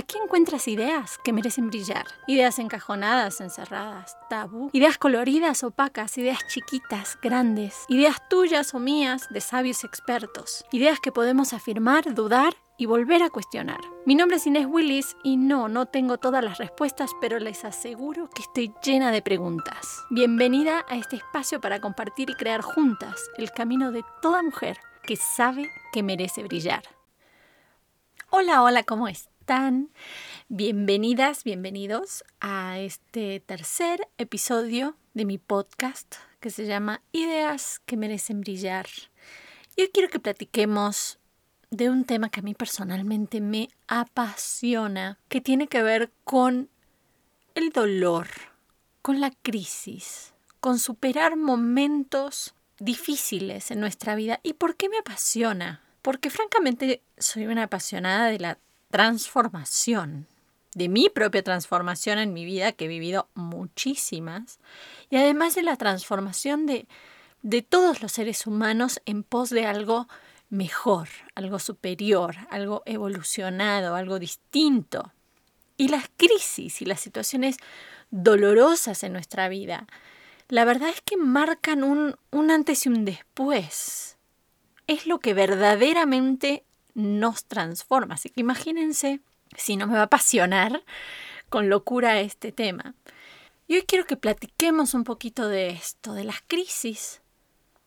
Aquí encuentras ideas que merecen brillar, ideas encajonadas, encerradas, tabú, ideas coloridas, opacas, ideas chiquitas, grandes, ideas tuyas o mías de sabios expertos, ideas que podemos afirmar, dudar y volver a cuestionar. Mi nombre es Inés Willis y no, no tengo todas las respuestas, pero les aseguro que estoy llena de preguntas. Bienvenida a este espacio para compartir y crear juntas el camino de toda mujer que sabe que merece brillar. Hola, hola, ¿cómo Bienvenidas, bienvenidos a este tercer episodio de mi podcast que se llama Ideas que merecen brillar. Y hoy quiero que platiquemos de un tema que a mí personalmente me apasiona, que tiene que ver con el dolor, con la crisis, con superar momentos difíciles en nuestra vida. ¿Y por qué me apasiona? Porque francamente soy una apasionada de la transformación, de mi propia transformación en mi vida, que he vivido muchísimas, y además de la transformación de, de todos los seres humanos en pos de algo mejor, algo superior, algo evolucionado, algo distinto. Y las crisis y las situaciones dolorosas en nuestra vida, la verdad es que marcan un, un antes y un después. Es lo que verdaderamente nos transforma. Así que imagínense si no me va a apasionar con locura este tema. Y hoy quiero que platiquemos un poquito de esto, de las crisis,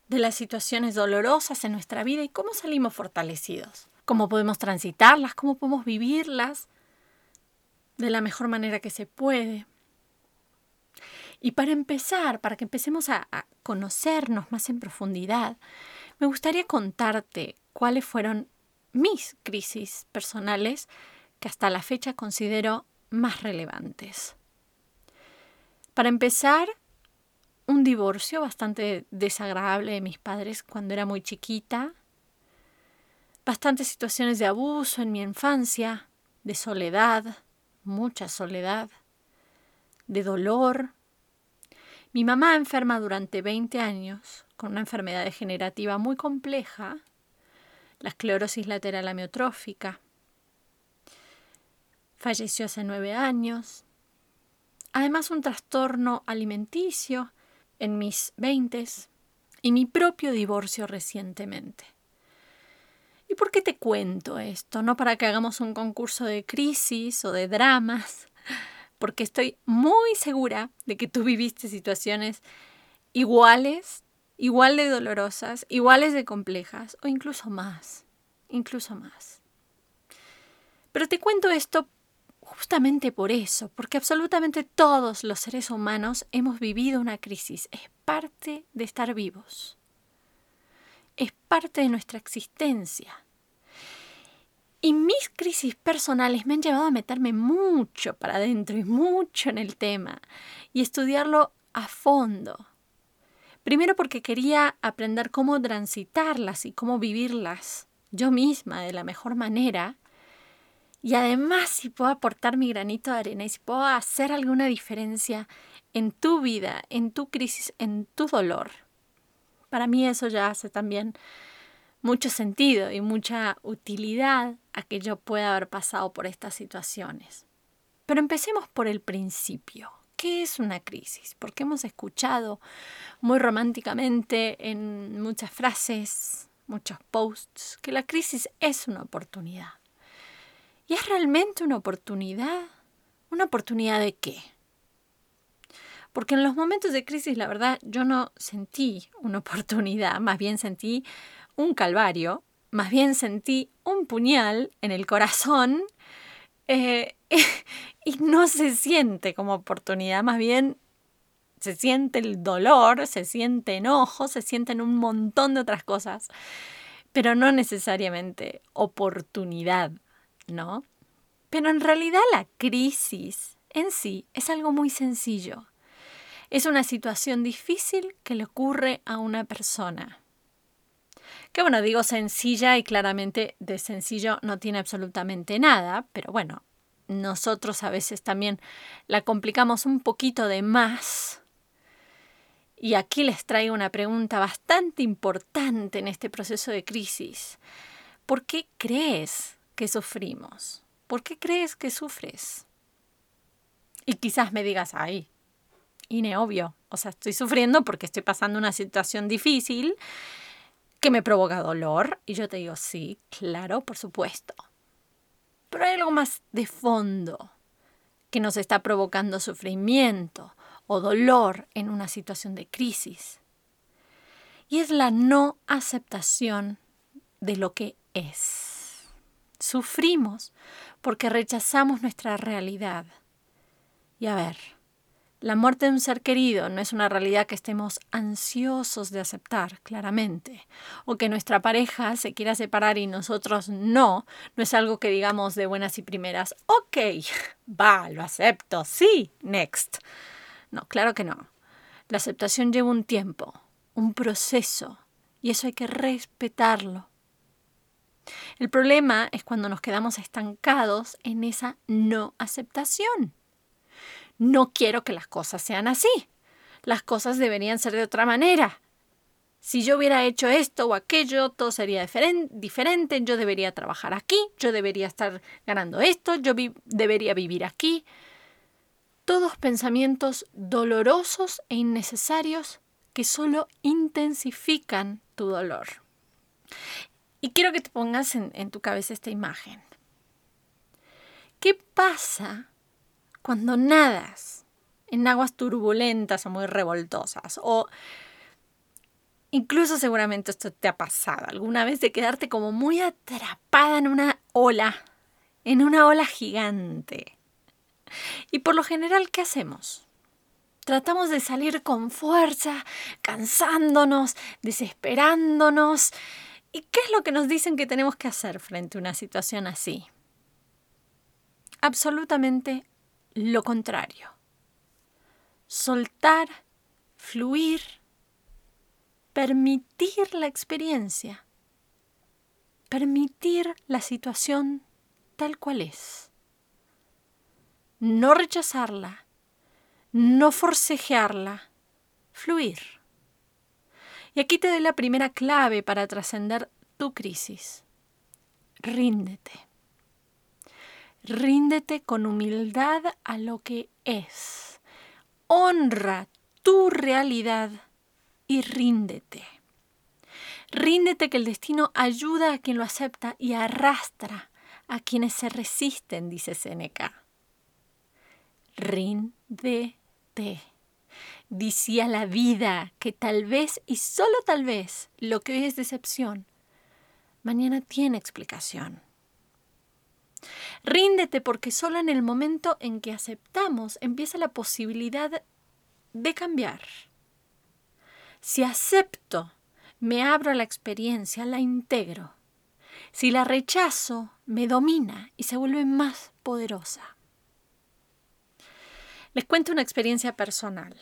de las situaciones dolorosas en nuestra vida y cómo salimos fortalecidos, cómo podemos transitarlas, cómo podemos vivirlas de la mejor manera que se puede. Y para empezar, para que empecemos a, conocernos más en profundidad, me gustaría contarte cuáles fueron mis crisis personales que hasta la fecha considero más relevantes. Para empezar, un divorcio bastante desagradable de mis padres cuando era muy chiquita, bastantes situaciones de abuso en mi infancia, de soledad, mucha soledad, de dolor. Mi mamá enferma durante 20 años con una enfermedad degenerativa muy compleja, la esclerosis lateral amiotrófica. Falleció hace nueve años. Además, un trastorno alimenticio en mis veintes y mi propio divorcio recientemente. ¿Y por qué te cuento esto? No para que hagamos un concurso de crisis o de dramas, porque estoy muy segura de que tú viviste situaciones iguales, igual de dolorosas, iguales de complejas o incluso más, incluso más. Pero te cuento esto justamente por eso, porque absolutamente todos los seres humanos hemos vivido una crisis. Es parte de estar vivos. Es parte de nuestra existencia. Y mis crisis personales me han llevado a meterme mucho para adentro y mucho en el tema y estudiarlo a fondo. Primero porque quería aprender cómo transitarlas y cómo vivirlas yo misma de la mejor manera y además, si puedo aportar mi granito de arena y si puedo hacer alguna diferencia en tu vida, en tu crisis, en tu dolor, para mí eso ya hace también mucho sentido y mucha utilidad a que yo pueda haber pasado por estas situaciones. Pero empecemos por el principio. ¿Qué es una crisis? Porque hemos escuchado muy románticamente en muchas frases, muchos posts, que la crisis es una oportunidad. ¿Y es realmente una oportunidad? ¿Una oportunidad de qué? Porque en los momentos de crisis, la verdad, yo no sentí una oportunidad, más bien sentí un calvario, más bien sentí un puñal en el corazón eh, y no se siente como oportunidad, más bien se siente el dolor, se siente enojo, se sienten un montón de otras cosas, pero no necesariamente oportunidad. ¿no? Pero en realidad la crisis en sí es algo muy sencillo. Es una situación difícil que le ocurre a una persona. Que bueno, digo sencilla y claramente de sencillo no tiene absolutamente nada, pero bueno, nosotros a veces también la complicamos un poquito de más. Y aquí les traigo una pregunta bastante importante en este proceso de crisis. ¿Por qué crees que sufrimos? ¿Por qué crees que sufres? Y quizás me digas, ay, y obvio, o sea, estoy sufriendo porque estoy pasando una situación difícil que me provoca dolor. Y yo te digo, sí, claro, por supuesto. Pero hay algo más de fondo que nos está provocando sufrimiento o dolor en una situación de crisis. Y es la no aceptación de lo que es. Sufrimos porque rechazamos nuestra realidad. Y a ver, la muerte de un ser querido no es una realidad que estemos ansiosos de aceptar, claramente. O que nuestra pareja se quiera separar y nosotros no, no es algo que digamos de buenas y primeras, ok, va, lo acepto, sí, next. No, claro que no. La aceptación lleva un tiempo, un proceso, y eso hay que respetarlo. El problema es cuando nos quedamos estancados en esa no aceptación no quiero que las cosas sean así. Las cosas deberían ser de otra manera. Si yo hubiera hecho esto o aquello, todo sería diferente. Yo debería trabajar aquí, yo debería estar ganando esto, yo debería vivir aquí. Todos pensamientos dolorosos e innecesarios que solo intensifican tu dolor. Y quiero que te pongas en tu cabeza esta imagen. ¿Qué pasa cuando nadas en aguas turbulentas o muy revoltosas o incluso seguramente esto te ha pasado alguna vez de quedarte como muy atrapada en una ola, en una ola gigante. Y por lo general, ¿qué hacemos? Tratamos de salir con fuerza, cansándonos, desesperándonos. ¿Y qué es lo que nos dicen que tenemos que hacer frente a una situación así? Absolutamente lo contrario. Soltar, fluir, permitir la experiencia, permitir la situación tal cual es. No rechazarla, no forcejearla, fluir. Y aquí te doy la primera clave para trascender tu crisis. Ríndete. Ríndete con humildad a lo que es. Honra tu realidad y ríndete. Ríndete que el destino ayuda a quien lo acepta y arrastra a quienes se resisten, dice Seneca. Ríndete. Dice a la vida que tal vez y solo tal vez lo que hoy es decepción, mañana tiene explicación. Ríndete porque solo en el momento en que aceptamos empieza la posibilidad de cambiar. Si acepto, me abro a la experiencia, la integro. Si la rechazo, me domina y se vuelve más poderosa. Les cuento una experiencia personal.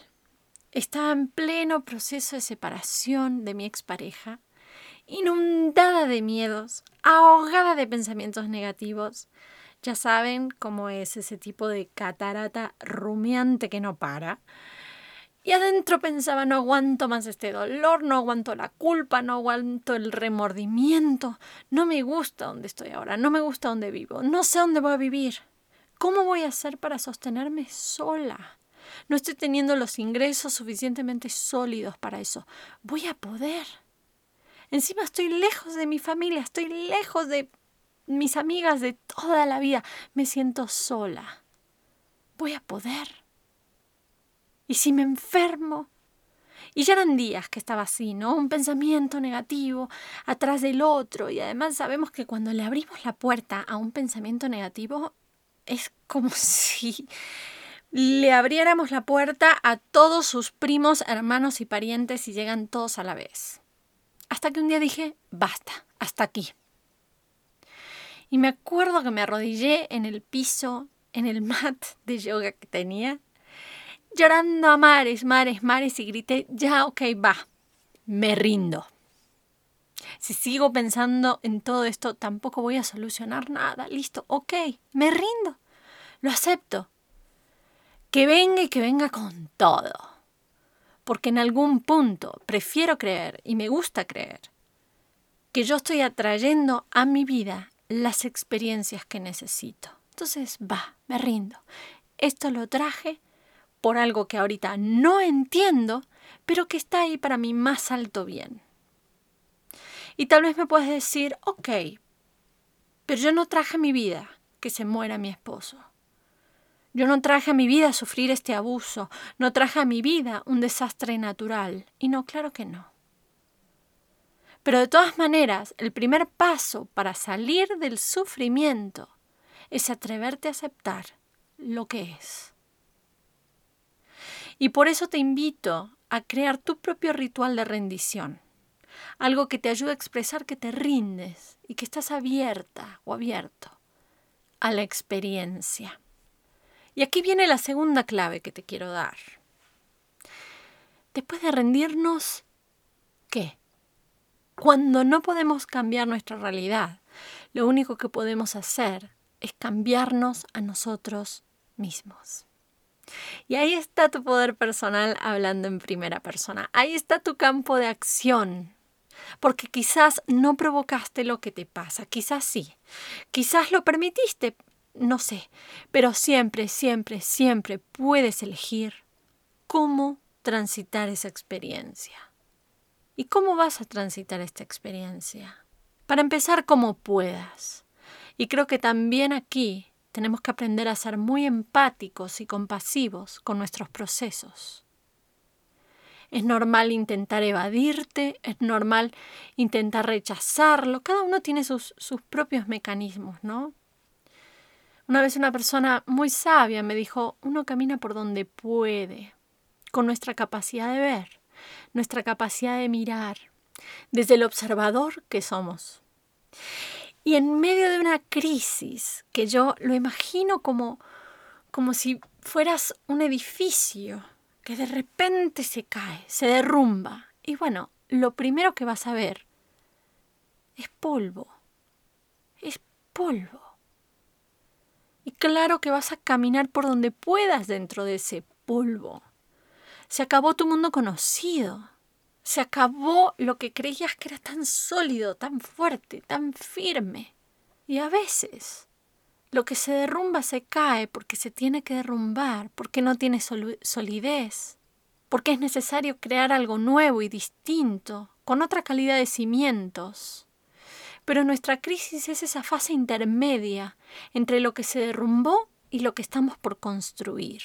Estaba en pleno proceso de separación de mi expareja, inundada de miedos, ahogada de pensamientos negativos, ya saben cómo es ese tipo de catarata rumiante que no para. Y adentro pensaba, no aguanto más este dolor, no aguanto la culpa, no aguanto el remordimiento, no me gusta donde estoy ahora, no me gusta donde vivo, no sé dónde voy a vivir. ¿Cómo voy a hacer para sostenerme sola? No estoy teniendo los ingresos suficientemente sólidos para eso. ¿Voy a poder? Encima estoy lejos de mi familia, estoy lejos de mis amigas de toda la vida. Me siento sola. ¿Voy a poder? ¿Y si me enfermo? Y ya eran días que estaba así, ¿no? Un pensamiento negativo atrás del otro. Y además sabemos que cuando le abrimos la puerta a un pensamiento negativo, es como si le abriéramos la puerta a todos sus primos, hermanos y parientes y llegan todos a la vez. Hasta que un día dije, basta, hasta aquí. Y me acuerdo que me arrodillé en el piso, en el mat de yoga que tenía, llorando a mares, mares, mares y grité, ya, ok, va, me rindo. Si sigo pensando en todo esto, tampoco voy a solucionar nada. Listo, ok, me rindo. Lo acepto. Que venga y que venga con todo. Porque en algún punto prefiero creer y me gusta creer que yo estoy atrayendo a mi vida las experiencias que necesito. Entonces, va, me rindo. Esto lo traje por algo que ahorita no entiendo, pero que está ahí para mi más alto bien. Y tal vez me puedes decir, ok, pero yo no traje mi vida que se muera mi esposo. Yo no traje a mi vida sufrir este abuso, no traje a mi vida un desastre natural. Y no, claro que no. Pero de todas maneras, el primer paso para salir del sufrimiento es atreverte a aceptar lo que es. Y por eso te invito a crear tu propio ritual de rendición. Algo que te ayude a expresar que te rindes y que estás abierta o abierto a la experiencia. Y aquí viene la segunda clave que te quiero dar. Después de rendirnos, ¿qué? Cuando no podemos cambiar nuestra realidad, lo único que podemos hacer es cambiarnos a nosotros mismos. Y ahí está tu poder personal hablando en primera persona. Ahí está tu campo de acción. Porque quizás no provocaste lo que te pasa, quizás sí. Quizás lo permitiste, no sé. Pero siempre, siempre, siempre puedes elegir cómo transitar esa experiencia. ¿Y cómo vas a transitar esta experiencia? Para empezar, como puedas. Y creo que también aquí tenemos que aprender a ser muy empáticos y compasivos con nuestros procesos. Es normal intentar evadirte, es normal intentar rechazarlo, cada uno tiene sus, sus propios mecanismos, ¿no? Una vez una persona muy sabia me dijo, uno camina por donde puede, con nuestra capacidad de ver nuestra capacidad de mirar desde el observador que somos. Y en medio de una crisis, que yo lo imagino como, como si fueras un edificio que de repente se cae, se derrumba. Y bueno, lo primero que vas a ver es polvo. Es polvo. Claro que vas a caminar por donde puedas dentro de ese polvo. Se acabó tu mundo conocido. Se acabó lo que creías que era tan sólido, tan fuerte, tan firme. Y a veces lo que se derrumba se cae porque se tiene que derrumbar, porque no tiene solidez, porque es necesario crear algo nuevo y distinto, con otra calidad de cimientos. Pero nuestra crisis es esa fase intermedia entre lo que se derrumbó y lo que estamos por construir.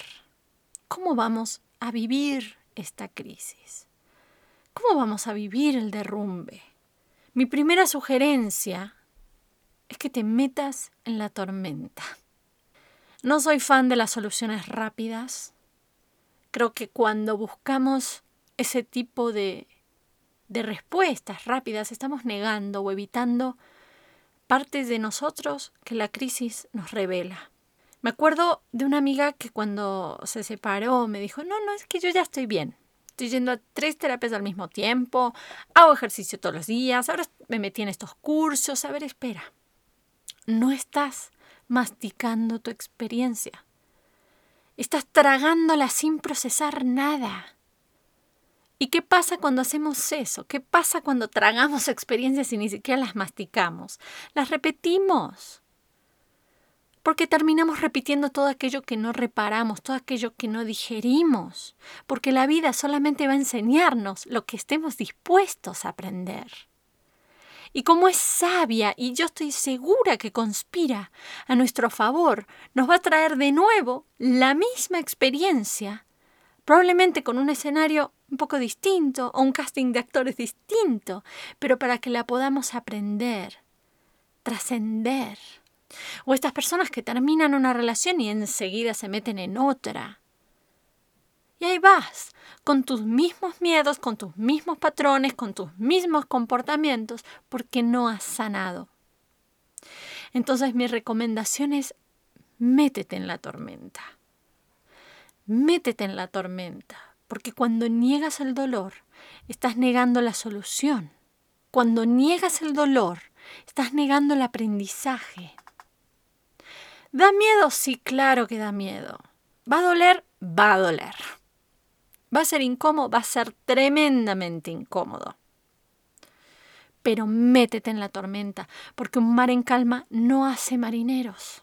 ¿Cómo vamos a vivir esta crisis? ¿Cómo vamos a vivir el derrumbe? Mi primera sugerencia es que te metas en la tormenta. No soy fan de las soluciones rápidas. Creo que cuando buscamos ese tipo de, de respuestas rápidas estamos negando o evitando partes de nosotros que la crisis nos revela. Me acuerdo de una amiga que cuando se separó me dijo, no, no, es que yo ya estoy bien. Estoy yendo a tres terapias al mismo tiempo, hago ejercicio todos los días, ahora me metí en estos cursos. A ver, espera. No estás masticando tu experiencia. Estás tragándola sin procesar nada. ¿Y qué pasa cuando hacemos eso? ¿Qué pasa cuando tragamos experiencias y ni siquiera las masticamos? Las repetimos porque terminamos repitiendo todo aquello que no reparamos, todo aquello que no digerimos, porque la vida solamente va a enseñarnos lo que estemos dispuestos a aprender. Y como es sabia y yo estoy segura que conspira a nuestro favor, nos va a traer de nuevo la misma experiencia, probablemente con un escenario un poco distinto o un casting de actores distinto, pero para que la podamos aprender, trascender. O estas personas que terminan una relación y enseguida se meten en otra. Y ahí vas, con tus mismos miedos, con tus mismos patrones, con tus mismos comportamientos, porque no has sanado. Entonces mi recomendación es, métete en la tormenta. Métete en la tormenta, porque cuando niegas el dolor, estás negando la solución. Cuando niegas el dolor, estás negando el aprendizaje. ¿Da miedo? Sí, claro que da miedo. ¿Va a doler? Va a doler. ¿Va a ser incómodo? Va a ser tremendamente incómodo. pero métete en la tormenta, porque un mar en calma no hace marineros.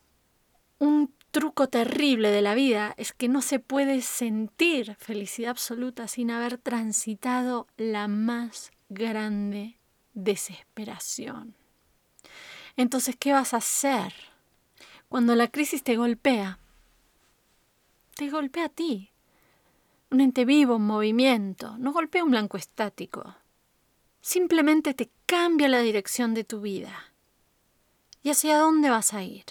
Un truco terrible de la vida es que no se puede sentir felicidad absoluta sin haber transitado la más grande desesperación. Entonces, ¿qué vas a hacer? Cuando la crisis te golpea, te golpea a ti. Un ente vivo, un movimiento, no golpea un blanco estático. Simplemente te cambia la dirección de tu vida. ¿Y hacia dónde vas a ir?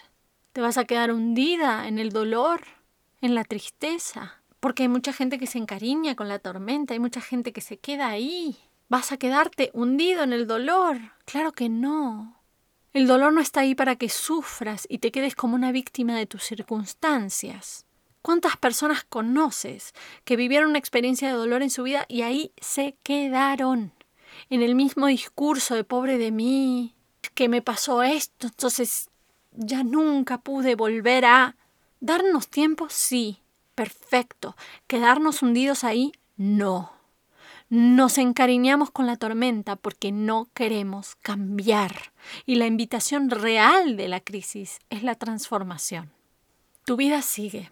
¿Te vas a quedar hundida en el dolor, en la tristeza? Porque hay mucha gente que se encariña con la tormenta, hay mucha gente que se queda ahí. ¿Vas a quedarte hundido en el dolor? Claro que no. El dolor no está ahí para que sufras y te quedes como una víctima de tus circunstancias. ¿Cuántas personas conoces que vivieron una experiencia de dolor en su vida y ahí se quedaron? En el mismo discurso de pobre de mí, que me pasó esto, entonces ya nunca pude volver a... Darnos tiempo, sí, perfecto. Quedarnos hundidos ahí, no. Nos encariñamos con la tormenta porque no queremos cambiar. Y la invitación real de la crisis es la transformación. Tu vida sigue.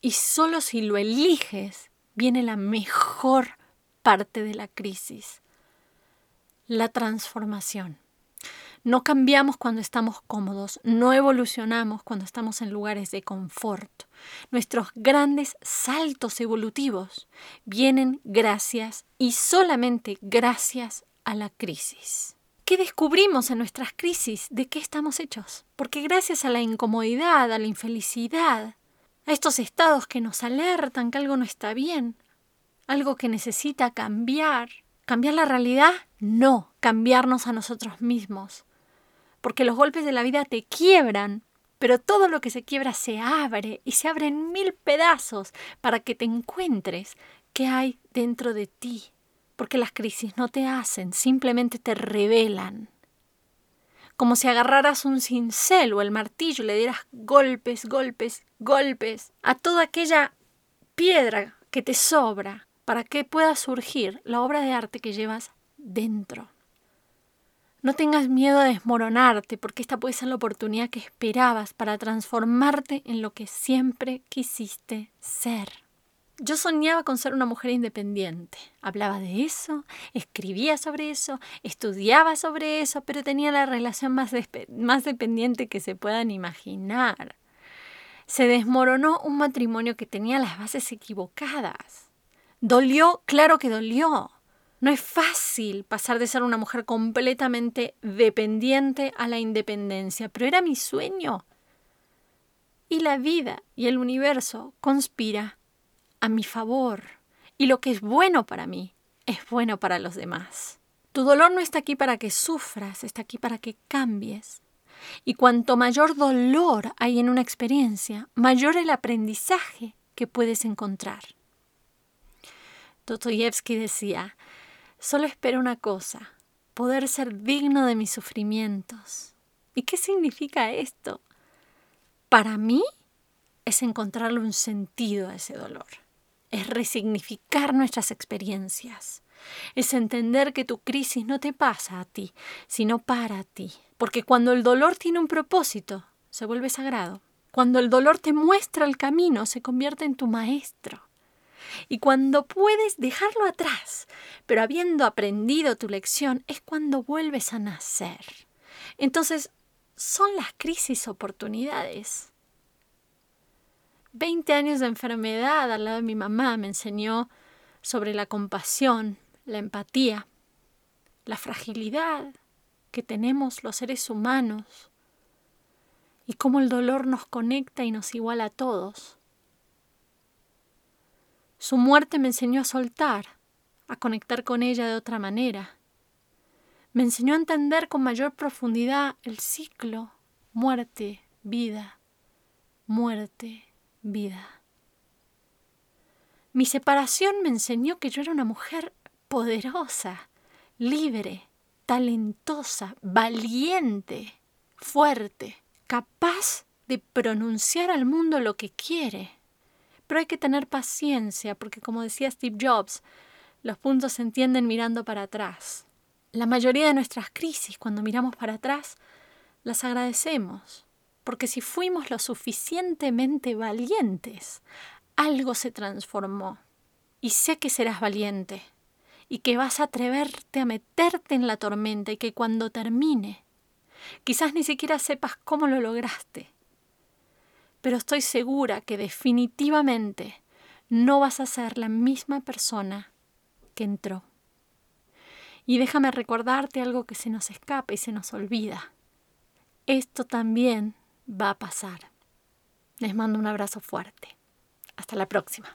Y solo si lo eliges viene la mejor parte de la crisis. La transformación. No cambiamos cuando estamos cómodos, no evolucionamos cuando estamos en lugares de confort. Nuestros grandes saltos evolutivos vienen gracias y solamente gracias a la crisis. ¿Qué descubrimos en nuestras crisis? ¿De qué estamos hechos? Porque gracias a la incomodidad, a la infelicidad, a estos estados que nos alertan que algo no está bien, algo que necesita cambiar, ¿cambiar la realidad? No, cambiarnos a nosotros mismos porque los golpes de la vida te quiebran, pero todo lo que se quiebra se abre y se abre en mil pedazos para que te encuentres qué hay dentro de ti, porque las crisis no te hacen, simplemente te revelan. Como si agarraras un cincel o el martillo y le dieras golpes, golpes, golpes a toda aquella piedra que te sobra para que pueda surgir la obra de arte que llevas dentro. No tengas miedo a desmoronarte, porque esta puede ser la oportunidad que esperabas para transformarte en lo que siempre quisiste ser. Yo soñaba con ser una mujer independiente. Hablaba de eso, escribía sobre eso, estudiaba sobre eso, pero tenía la relación más, más dependiente que se puedan imaginar. Se desmoronó un matrimonio que tenía las bases equivocadas. Dolió, claro que dolió. No es fácil pasar de ser una mujer completamente dependiente a la independencia, pero era mi sueño. Y la vida y el universo conspira a mi favor. Y lo que es bueno para mí es bueno para los demás. Tu dolor no está aquí para que sufras, está aquí para que cambies. Y cuanto mayor dolor hay en una experiencia, mayor el aprendizaje que puedes encontrar. Dostoyevsky decía, Solo espero una cosa, poder ser digno de mis sufrimientos. ¿Y qué significa esto? Para mí es encontrarle un sentido a ese dolor, es resignificar nuestras experiencias, es entender que tu crisis no te pasa a ti, sino para ti. Porque cuando el dolor tiene un propósito, se vuelve sagrado. Cuando el dolor te muestra el camino, se convierte en tu maestro. Y cuando puedes dejarlo atrás, pero habiendo aprendido tu lección, es cuando vuelves a nacer. Entonces, son las crisis oportunidades. Veinte años de enfermedad al lado de mi mamá me enseñó sobre la compasión, la empatía, la fragilidad que tenemos los seres humanos y cómo el dolor nos conecta y nos iguala a todos. Su muerte me enseñó a soltar, a conectar con ella de otra manera. Me enseñó a entender con mayor profundidad el ciclo muerte, vida, muerte, vida. Mi separación me enseñó que yo era una mujer poderosa, libre, talentosa, valiente, fuerte, capaz de pronunciar al mundo lo que quiere pero hay que tener paciencia porque como decía Steve Jobs, los puntos se entienden mirando para atrás. La mayoría de nuestras crisis, cuando miramos para atrás, las agradecemos, porque si fuimos lo suficientemente valientes, algo se transformó. Y sé que serás valiente, y que vas a atreverte a meterte en la tormenta y que cuando termine, quizás ni siquiera sepas cómo lo lograste, pero estoy segura que definitivamente no vas a ser la misma persona que entró. Y déjame recordarte algo que se nos escapa y se nos olvida. Esto también va a pasar. Les mando un abrazo fuerte. Hasta la próxima.